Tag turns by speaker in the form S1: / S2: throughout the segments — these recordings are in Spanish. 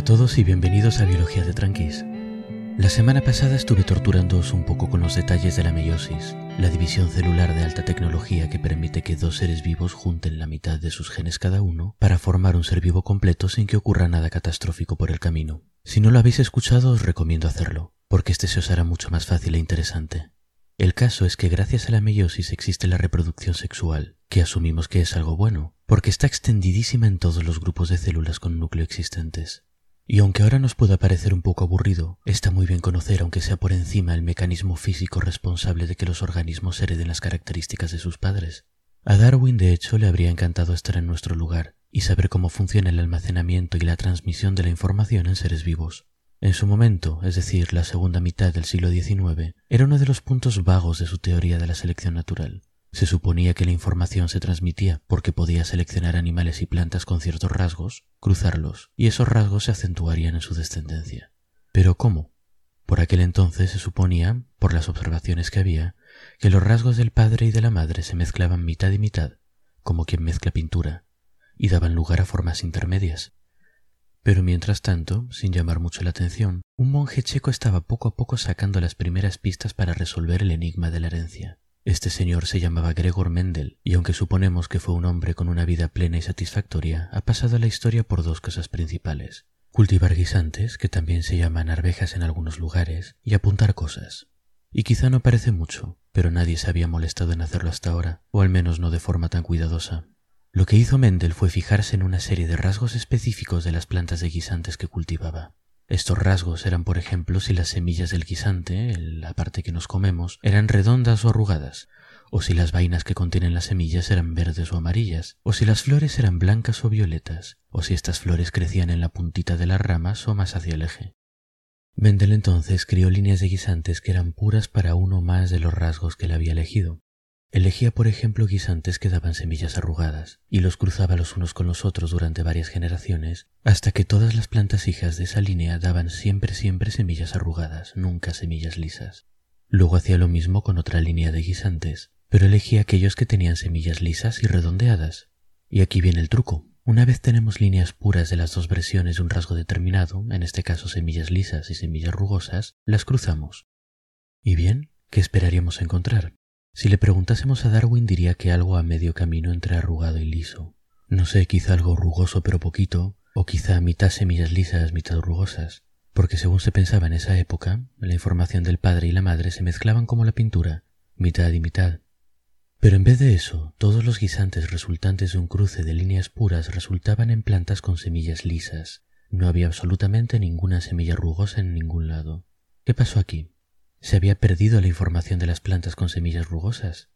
S1: a todos y bienvenidos a Biología de Tranquis. La semana pasada estuve torturándoos un poco con los detalles de la meiosis, la división celular de alta tecnología que permite que dos seres vivos junten la mitad de sus genes cada uno para formar un ser vivo completo sin que ocurra nada catastrófico por el camino. Si no lo habéis escuchado os recomiendo hacerlo, porque este se os hará mucho más fácil e interesante. El caso es que gracias a la meiosis existe la reproducción sexual, que asumimos que es algo bueno, porque está extendidísima en todos los grupos de células con núcleo existentes. Y aunque ahora nos pueda parecer un poco aburrido, está muy bien conocer, aunque sea por encima, el mecanismo físico responsable de que los organismos hereden las características de sus padres. A Darwin, de hecho, le habría encantado estar en nuestro lugar y saber cómo funciona el almacenamiento y la transmisión de la información en seres vivos. En su momento, es decir, la segunda mitad del siglo XIX, era uno de los puntos vagos de su teoría de la selección natural. Se suponía que la información se transmitía porque podía seleccionar animales y plantas con ciertos rasgos, cruzarlos, y esos rasgos se acentuarían en su descendencia. Pero ¿cómo? Por aquel entonces se suponía, por las observaciones que había, que los rasgos del padre y de la madre se mezclaban mitad y mitad, como quien mezcla pintura, y daban lugar a formas intermedias. Pero mientras tanto, sin llamar mucho la atención, un monje checo estaba poco a poco sacando las primeras pistas para resolver el enigma de la herencia. Este señor se llamaba Gregor Mendel, y aunque suponemos que fue un hombre con una vida plena y satisfactoria, ha pasado la historia por dos cosas principales. Cultivar guisantes, que también se llaman arvejas en algunos lugares, y apuntar cosas. Y quizá no parece mucho, pero nadie se había molestado en hacerlo hasta ahora, o al menos no de forma tan cuidadosa. Lo que hizo Mendel fue fijarse en una serie de rasgos específicos de las plantas de guisantes que cultivaba. Estos rasgos eran, por ejemplo, si las semillas del guisante, la parte que nos comemos, eran redondas o arrugadas, o si las vainas que contienen las semillas eran verdes o amarillas, o si las flores eran blancas o violetas, o si estas flores crecían en la puntita de las ramas o más hacia el eje. Mendel entonces crió líneas de guisantes que eran puras para uno más de los rasgos que él había elegido, Elegía, por ejemplo, guisantes que daban semillas arrugadas, y los cruzaba los unos con los otros durante varias generaciones, hasta que todas las plantas hijas de esa línea daban siempre siempre semillas arrugadas, nunca semillas lisas. Luego hacía lo mismo con otra línea de guisantes, pero elegía aquellos que tenían semillas lisas y redondeadas. Y aquí viene el truco. Una vez tenemos líneas puras de las dos versiones de un rasgo determinado, en este caso semillas lisas y semillas rugosas, las cruzamos. ¿Y bien? ¿Qué esperaríamos encontrar? Si le preguntásemos a Darwin diría que algo a medio camino entre arrugado y liso. No sé, quizá algo rugoso pero poquito, o quizá mitad semillas lisas, mitad rugosas, porque según se pensaba en esa época, la información del padre y la madre se mezclaban como la pintura, mitad y mitad. Pero en vez de eso, todos los guisantes resultantes de un cruce de líneas puras resultaban en plantas con semillas lisas. No había absolutamente ninguna semilla rugosa en ningún lado. ¿Qué pasó aquí? Se había perdido la información de las plantas con semillas rugosas.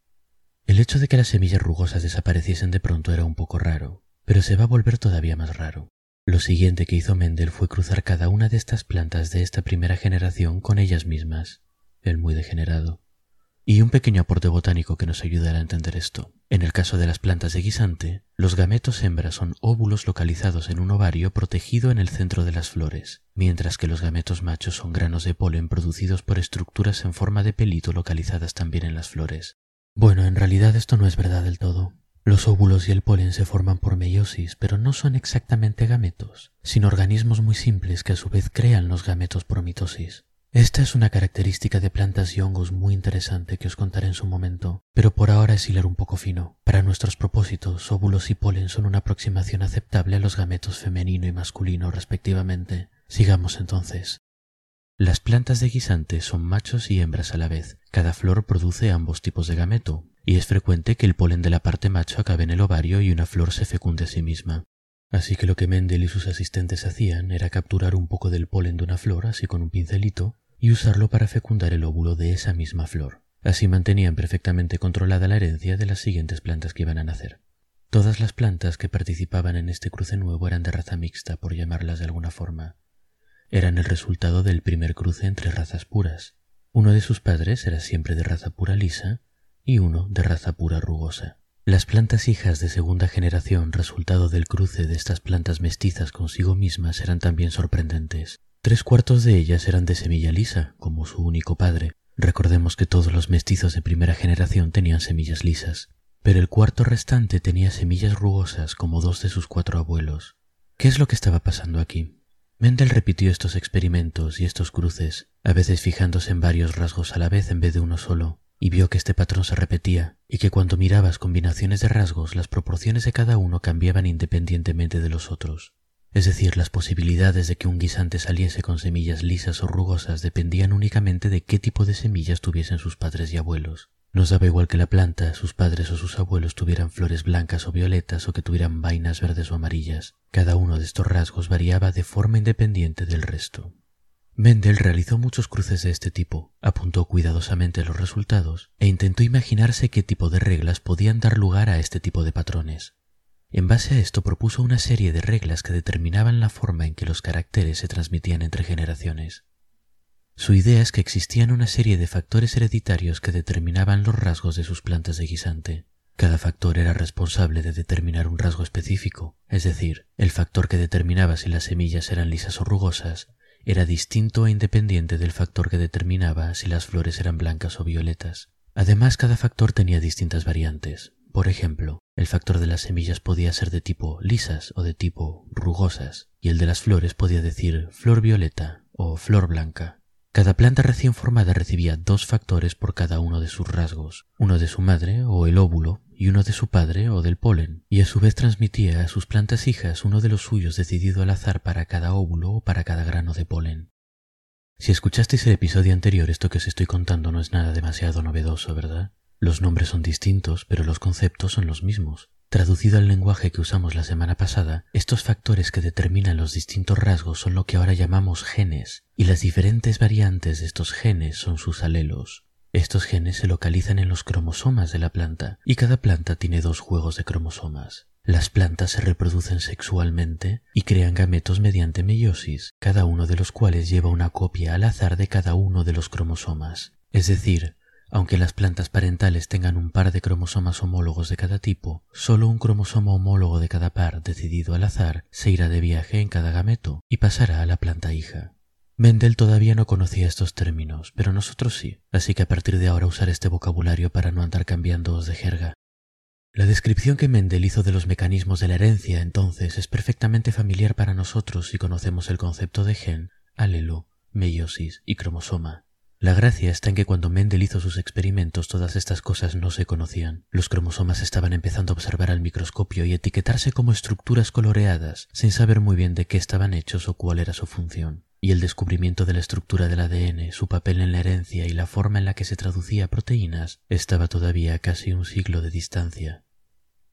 S1: El hecho de que las semillas rugosas desapareciesen de pronto era un poco raro, pero se va a volver todavía más raro. Lo siguiente que hizo Mendel fue cruzar cada una de estas plantas de esta primera generación con ellas mismas, el muy degenerado. Y un pequeño aporte botánico que nos ayudará a entender esto. En el caso de las plantas de guisante, los gametos hembras son óvulos localizados en un ovario protegido en el centro de las flores, mientras que los gametos machos son granos de polen producidos por estructuras en forma de pelito localizadas también en las flores. Bueno, en realidad esto no es verdad del todo. Los óvulos y el polen se forman por meiosis, pero no son exactamente gametos, sino organismos muy simples que a su vez crean los gametos por mitosis. Esta es una característica de plantas y hongos muy interesante que os contaré en su momento, pero por ahora es hilar un poco fino. Para nuestros propósitos, óvulos y polen son una aproximación aceptable a los gametos femenino y masculino respectivamente. Sigamos entonces. Las plantas de guisante son machos y hembras a la vez. Cada flor produce ambos tipos de gameto, y es frecuente que el polen de la parte macho acabe en el ovario y una flor se fecunde a sí misma. Así que lo que Mendel y sus asistentes hacían era capturar un poco del polen de una flor así con un pincelito y usarlo para fecundar el óvulo de esa misma flor. Así mantenían perfectamente controlada la herencia de las siguientes plantas que iban a nacer. Todas las plantas que participaban en este cruce nuevo eran de raza mixta, por llamarlas de alguna forma. Eran el resultado del primer cruce entre razas puras. Uno de sus padres era siempre de raza pura lisa y uno de raza pura rugosa. Las plantas hijas de segunda generación, resultado del cruce de estas plantas mestizas consigo mismas, eran también sorprendentes. Tres cuartos de ellas eran de semilla lisa, como su único padre. Recordemos que todos los mestizos de primera generación tenían semillas lisas, pero el cuarto restante tenía semillas rugosas como dos de sus cuatro abuelos. ¿Qué es lo que estaba pasando aquí? Mendel repitió estos experimentos y estos cruces, a veces fijándose en varios rasgos a la vez en vez de uno solo, y vio que este patrón se repetía y que cuando mirabas combinaciones de rasgos las proporciones de cada uno cambiaban independientemente de los otros. Es decir, las posibilidades de que un guisante saliese con semillas lisas o rugosas dependían únicamente de qué tipo de semillas tuviesen sus padres y abuelos. Nos daba igual que la planta, sus padres o sus abuelos tuvieran flores blancas o violetas o que tuvieran vainas verdes o amarillas. Cada uno de estos rasgos variaba de forma independiente del resto. Mendel realizó muchos cruces de este tipo, apuntó cuidadosamente los resultados e intentó imaginarse qué tipo de reglas podían dar lugar a este tipo de patrones. En base a esto propuso una serie de reglas que determinaban la forma en que los caracteres se transmitían entre generaciones. Su idea es que existían una serie de factores hereditarios que determinaban los rasgos de sus plantas de guisante. Cada factor era responsable de determinar un rasgo específico, es decir, el factor que determinaba si las semillas eran lisas o rugosas era distinto e independiente del factor que determinaba si las flores eran blancas o violetas. Además, cada factor tenía distintas variantes. Por ejemplo, el factor de las semillas podía ser de tipo lisas o de tipo rugosas, y el de las flores podía decir flor violeta o flor blanca. Cada planta recién formada recibía dos factores por cada uno de sus rasgos, uno de su madre o el óvulo y uno de su padre o del polen, y a su vez transmitía a sus plantas hijas uno de los suyos decidido al azar para cada óvulo o para cada grano de polen. Si escuchasteis el episodio anterior, esto que os estoy contando no es nada demasiado novedoso, ¿verdad? Los nombres son distintos, pero los conceptos son los mismos. Traducido al lenguaje que usamos la semana pasada, estos factores que determinan los distintos rasgos son lo que ahora llamamos genes, y las diferentes variantes de estos genes son sus alelos. Estos genes se localizan en los cromosomas de la planta, y cada planta tiene dos juegos de cromosomas. Las plantas se reproducen sexualmente y crean gametos mediante meiosis, cada uno de los cuales lleva una copia al azar de cada uno de los cromosomas. Es decir, aunque las plantas parentales tengan un par de cromosomas homólogos de cada tipo, solo un cromosoma homólogo de cada par decidido al azar se irá de viaje en cada gameto y pasará a la planta hija. Mendel todavía no conocía estos términos, pero nosotros sí, así que a partir de ahora usar este vocabulario para no andar cambiándoos de jerga. La descripción que Mendel hizo de los mecanismos de la herencia entonces es perfectamente familiar para nosotros si conocemos el concepto de gen, alelo, meiosis y cromosoma. La gracia está en que cuando Mendel hizo sus experimentos todas estas cosas no se conocían. Los cromosomas estaban empezando a observar al microscopio y etiquetarse como estructuras coloreadas, sin saber muy bien de qué estaban hechos o cuál era su función. Y el descubrimiento de la estructura del ADN, su papel en la herencia y la forma en la que se traducía a proteínas estaba todavía a casi un siglo de distancia.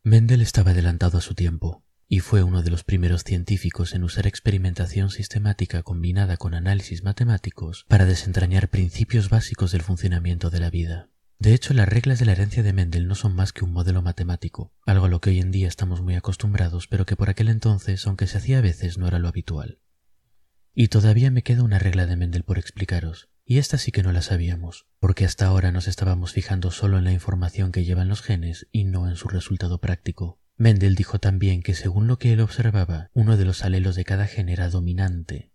S1: Mendel estaba adelantado a su tiempo y fue uno de los primeros científicos en usar experimentación sistemática combinada con análisis matemáticos para desentrañar principios básicos del funcionamiento de la vida. De hecho, las reglas de la herencia de Mendel no son más que un modelo matemático, algo a lo que hoy en día estamos muy acostumbrados, pero que por aquel entonces, aunque se hacía a veces, no era lo habitual. Y todavía me queda una regla de Mendel por explicaros, y esta sí que no la sabíamos, porque hasta ahora nos estábamos fijando solo en la información que llevan los genes y no en su resultado práctico. Mendel dijo también que según lo que él observaba, uno de los alelos de cada gen era dominante,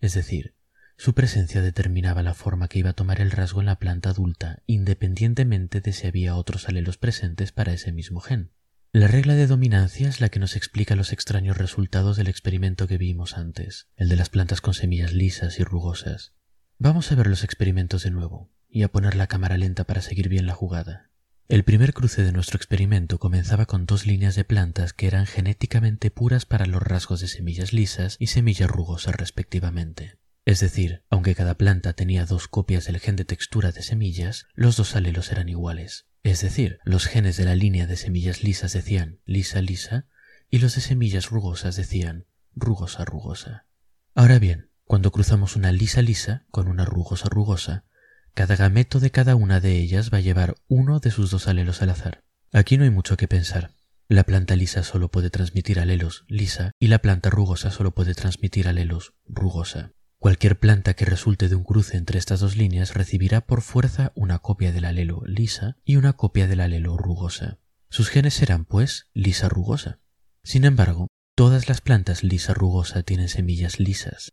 S1: es decir, su presencia determinaba la forma que iba a tomar el rasgo en la planta adulta, independientemente de si había otros alelos presentes para ese mismo gen. La regla de dominancia es la que nos explica los extraños resultados del experimento que vimos antes, el de las plantas con semillas lisas y rugosas. Vamos a ver los experimentos de nuevo, y a poner la cámara lenta para seguir bien la jugada. El primer cruce de nuestro experimento comenzaba con dos líneas de plantas que eran genéticamente puras para los rasgos de semillas lisas y semillas rugosas respectivamente. Es decir, aunque cada planta tenía dos copias del gen de textura de semillas, los dos alelos eran iguales. Es decir, los genes de la línea de semillas lisas decían lisa lisa y los de semillas rugosas decían rugosa rugosa. Ahora bien, cuando cruzamos una lisa lisa con una rugosa rugosa, cada gameto de cada una de ellas va a llevar uno de sus dos alelos al azar. Aquí no hay mucho que pensar. La planta lisa solo puede transmitir alelos lisa y la planta rugosa solo puede transmitir alelos rugosa. Cualquier planta que resulte de un cruce entre estas dos líneas recibirá por fuerza una copia del alelo lisa y una copia del alelo rugosa. Sus genes serán, pues, lisa rugosa. Sin embargo, todas las plantas lisa rugosa tienen semillas lisas.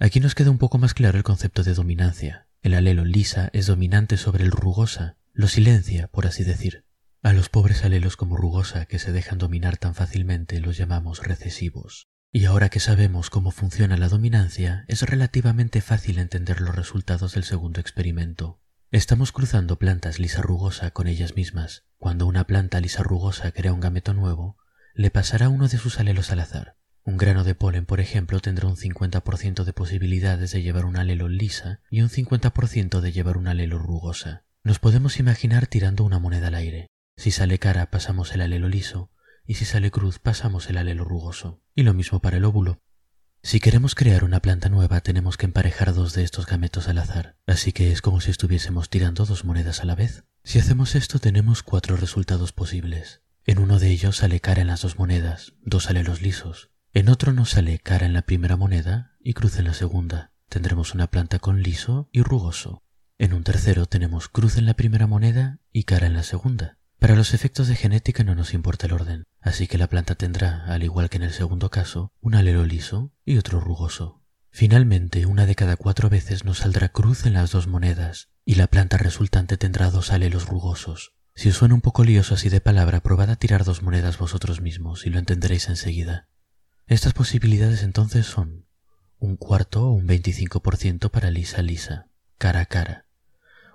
S1: Aquí nos queda un poco más claro el concepto de dominancia. El alelo lisa es dominante sobre el rugosa, lo silencia, por así decir. A los pobres alelos como rugosa que se dejan dominar tan fácilmente los llamamos recesivos. Y ahora que sabemos cómo funciona la dominancia, es relativamente fácil entender los resultados del segundo experimento. Estamos cruzando plantas lisa rugosa con ellas mismas. Cuando una planta lisa rugosa crea un gameto nuevo, le pasará uno de sus alelos al azar. Un grano de polen, por ejemplo, tendrá un 50% de posibilidades de llevar un alelo lisa y un 50% de llevar un alelo rugosa. Nos podemos imaginar tirando una moneda al aire. Si sale cara pasamos el alelo liso y si sale cruz pasamos el alelo rugoso. Y lo mismo para el óvulo. Si queremos crear una planta nueva tenemos que emparejar dos de estos gametos al azar, así que es como si estuviésemos tirando dos monedas a la vez. Si hacemos esto tenemos cuatro resultados posibles. En uno de ellos sale cara en las dos monedas, dos alelos lisos. En otro nos sale cara en la primera moneda y cruz en la segunda. Tendremos una planta con liso y rugoso. En un tercero tenemos cruz en la primera moneda y cara en la segunda. Para los efectos de genética no nos importa el orden, así que la planta tendrá, al igual que en el segundo caso, un alelo liso y otro rugoso. Finalmente, una de cada cuatro veces nos saldrá cruz en las dos monedas, y la planta resultante tendrá dos alelos rugosos. Si os suena un poco lioso así de palabra, probad a tirar dos monedas vosotros mismos y lo entenderéis enseguida. Estas posibilidades entonces son un cuarto o un 25% para lisa lisa, cara a cara,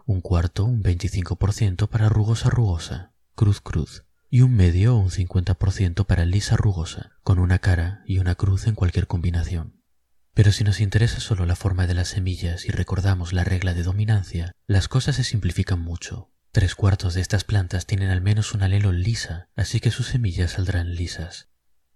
S1: un cuarto un 25% para rugosa rugosa, cruz cruz, y un medio o un 50% para lisa rugosa, con una cara y una cruz en cualquier combinación. Pero si nos interesa solo la forma de las semillas y recordamos la regla de dominancia, las cosas se simplifican mucho. Tres cuartos de estas plantas tienen al menos un alelo lisa, así que sus semillas saldrán lisas.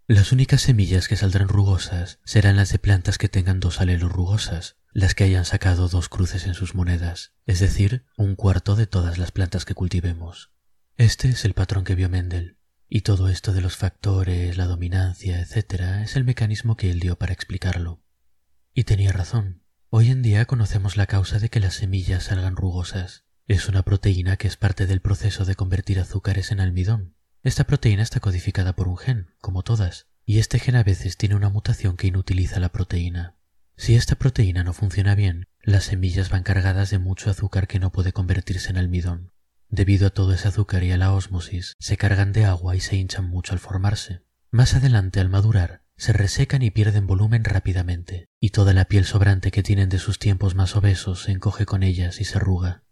S1: Las únicas semillas que saldrán rugosas serán las de plantas que tengan dos alelos rugosas, las que hayan sacado dos cruces en sus monedas, es decir, un cuarto de todas las plantas que cultivemos. Este es el patrón que vio Mendel, y todo esto de los factores, la dominancia, etc., es el mecanismo que él dio para explicarlo. Y tenía razón. Hoy en día conocemos la causa de que las semillas salgan rugosas. Es una proteína que es parte del proceso de convertir azúcares en almidón, esta proteína está codificada por un gen, como todas, y este gen a veces tiene una mutación que inutiliza la proteína. Si esta proteína no funciona bien, las semillas van cargadas de mucho azúcar que no puede convertirse en almidón. Debido a todo ese azúcar y a la ósmosis, se cargan de agua y se hinchan mucho al formarse. Más adelante, al madurar, se resecan y pierden volumen rápidamente, y toda la piel sobrante que tienen de sus tiempos más obesos se encoge con ellas y se arruga.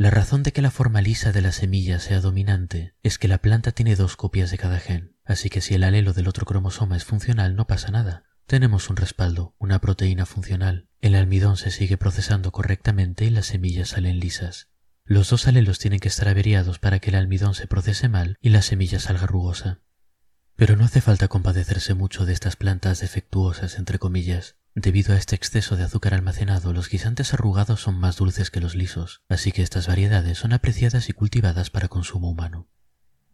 S1: La razón de que la forma lisa de la semilla sea dominante es que la planta tiene dos copias de cada gen, así que si el alelo del otro cromosoma es funcional no pasa nada. Tenemos un respaldo, una proteína funcional. El almidón se sigue procesando correctamente y las semillas salen lisas. Los dos alelos tienen que estar averiados para que el almidón se procese mal y la semilla salga rugosa. Pero no hace falta compadecerse mucho de estas plantas defectuosas, entre comillas. Debido a este exceso de azúcar almacenado, los guisantes arrugados son más dulces que los lisos, así que estas variedades son apreciadas y cultivadas para consumo humano.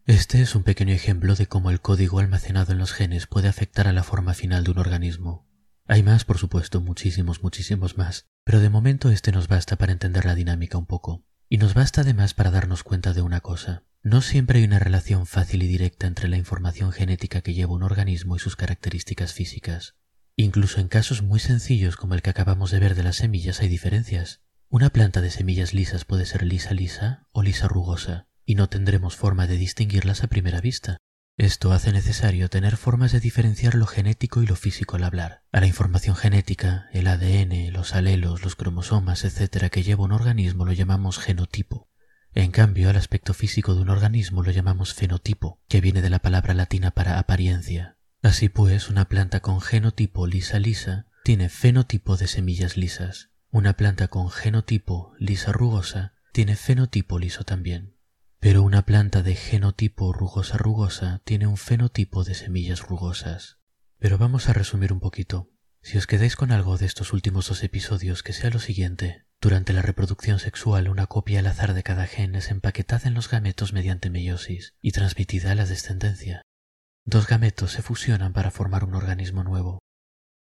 S1: Este es un pequeño ejemplo de cómo el código almacenado en los genes puede afectar a la forma final de un organismo. Hay más, por supuesto, muchísimos, muchísimos más, pero de momento este nos basta para entender la dinámica un poco. Y nos basta además para darnos cuenta de una cosa. No siempre hay una relación fácil y directa entre la información genética que lleva un organismo y sus características físicas. Incluso en casos muy sencillos como el que acabamos de ver de las semillas hay diferencias. Una planta de semillas lisas puede ser lisa lisa o lisa rugosa, y no tendremos forma de distinguirlas a primera vista. Esto hace necesario tener formas de diferenciar lo genético y lo físico al hablar. A la información genética, el ADN, los alelos, los cromosomas, etc. que lleva un organismo lo llamamos genotipo. En cambio, al aspecto físico de un organismo lo llamamos fenotipo, que viene de la palabra latina para apariencia. Así pues, una planta con genotipo lisa-lisa tiene fenotipo de semillas lisas. Una planta con genotipo lisa-rugosa tiene fenotipo liso también. Pero una planta de genotipo rugosa-rugosa tiene un fenotipo de semillas rugosas. Pero vamos a resumir un poquito. Si os quedáis con algo de estos últimos dos episodios, que sea lo siguiente. Durante la reproducción sexual, una copia al azar de cada gen es empaquetada en los gametos mediante meiosis y transmitida a la descendencia. Dos gametos se fusionan para formar un organismo nuevo.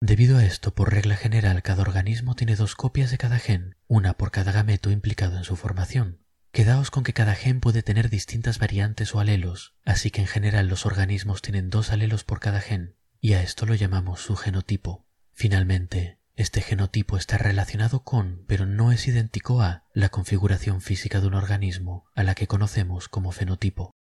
S1: Debido a esto, por regla general, cada organismo tiene dos copias de cada gen, una por cada gameto implicado en su formación. Quedaos con que cada gen puede tener distintas variantes o alelos, así que en general los organismos tienen dos alelos por cada gen, y a esto lo llamamos su genotipo. Finalmente, este genotipo está relacionado con, pero no es idéntico a, la configuración física de un organismo, a la que conocemos como fenotipo.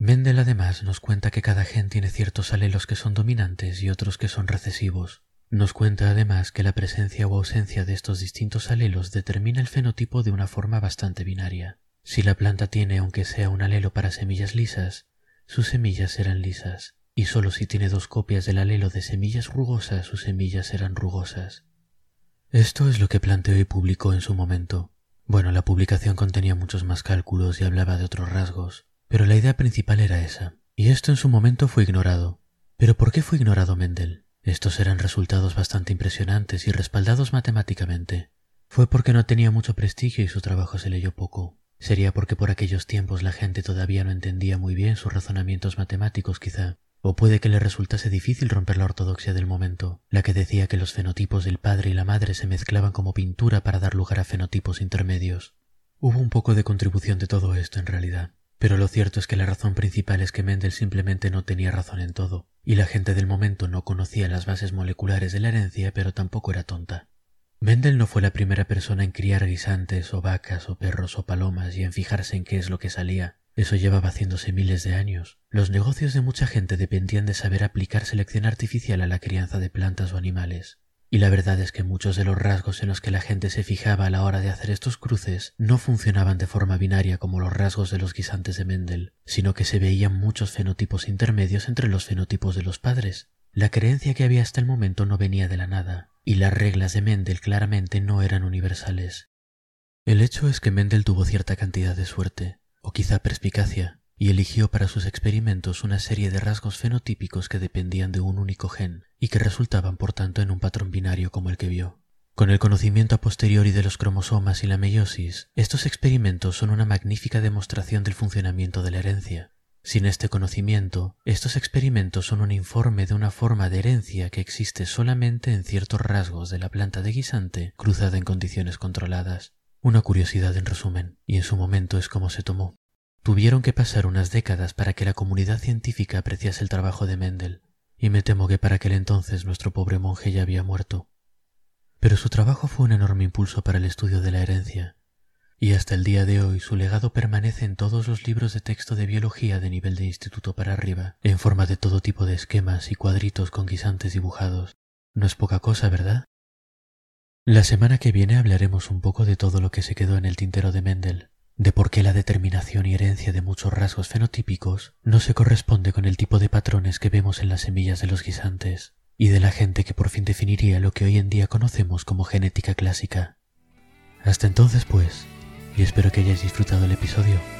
S1: Mendel además nos cuenta que cada gen tiene ciertos alelos que son dominantes y otros que son recesivos. Nos cuenta además que la presencia o ausencia de estos distintos alelos determina el fenotipo de una forma bastante binaria. Si la planta tiene aunque sea un alelo para semillas lisas, sus semillas serán lisas, y solo si tiene dos copias del alelo de semillas rugosas, sus semillas serán rugosas. Esto es lo que planteó y publicó en su momento. Bueno, la publicación contenía muchos más cálculos y hablaba de otros rasgos, pero la idea principal era esa, y esto en su momento fue ignorado. ¿Pero por qué fue ignorado Mendel? Estos eran resultados bastante impresionantes y respaldados matemáticamente. Fue porque no tenía mucho prestigio y su trabajo se leyó poco. Sería porque por aquellos tiempos la gente todavía no entendía muy bien sus razonamientos matemáticos quizá, o puede que le resultase difícil romper la ortodoxia del momento, la que decía que los fenotipos del padre y la madre se mezclaban como pintura para dar lugar a fenotipos intermedios. Hubo un poco de contribución de todo esto en realidad. Pero lo cierto es que la razón principal es que Mendel simplemente no tenía razón en todo, y la gente del momento no conocía las bases moleculares de la herencia, pero tampoco era tonta. Mendel no fue la primera persona en criar guisantes o vacas o perros o palomas y en fijarse en qué es lo que salía. Eso llevaba haciéndose miles de años. Los negocios de mucha gente dependían de saber aplicar selección artificial a la crianza de plantas o animales. Y la verdad es que muchos de los rasgos en los que la gente se fijaba a la hora de hacer estos cruces no funcionaban de forma binaria como los rasgos de los guisantes de Mendel, sino que se veían muchos fenotipos intermedios entre los fenotipos de los padres. La creencia que había hasta el momento no venía de la nada, y las reglas de Mendel claramente no eran universales. El hecho es que Mendel tuvo cierta cantidad de suerte, o quizá perspicacia, y eligió para sus experimentos una serie de rasgos fenotípicos que dependían de un único gen y que resultaban por tanto en un patrón binario como el que vio. Con el conocimiento a posteriori de los cromosomas y la meiosis, estos experimentos son una magnífica demostración del funcionamiento de la herencia. Sin este conocimiento, estos experimentos son un informe de una forma de herencia que existe solamente en ciertos rasgos de la planta de guisante cruzada en condiciones controladas. Una curiosidad en resumen, y en su momento es como se tomó. Tuvieron que pasar unas décadas para que la comunidad científica apreciase el trabajo de Mendel, y me temo que para aquel entonces nuestro pobre monje ya había muerto. Pero su trabajo fue un enorme impulso para el estudio de la herencia, y hasta el día de hoy su legado permanece en todos los libros de texto de biología de nivel de instituto para arriba, en forma de todo tipo de esquemas y cuadritos con guisantes dibujados. No es poca cosa, ¿verdad? La semana que viene hablaremos un poco de todo lo que se quedó en el tintero de Mendel, de por qué la determinación y herencia de muchos rasgos fenotípicos no se corresponde con el tipo de patrones que vemos en las semillas de los guisantes, y de la gente que por fin definiría lo que hoy en día conocemos como genética clásica. Hasta entonces, pues, y espero que hayáis disfrutado el episodio.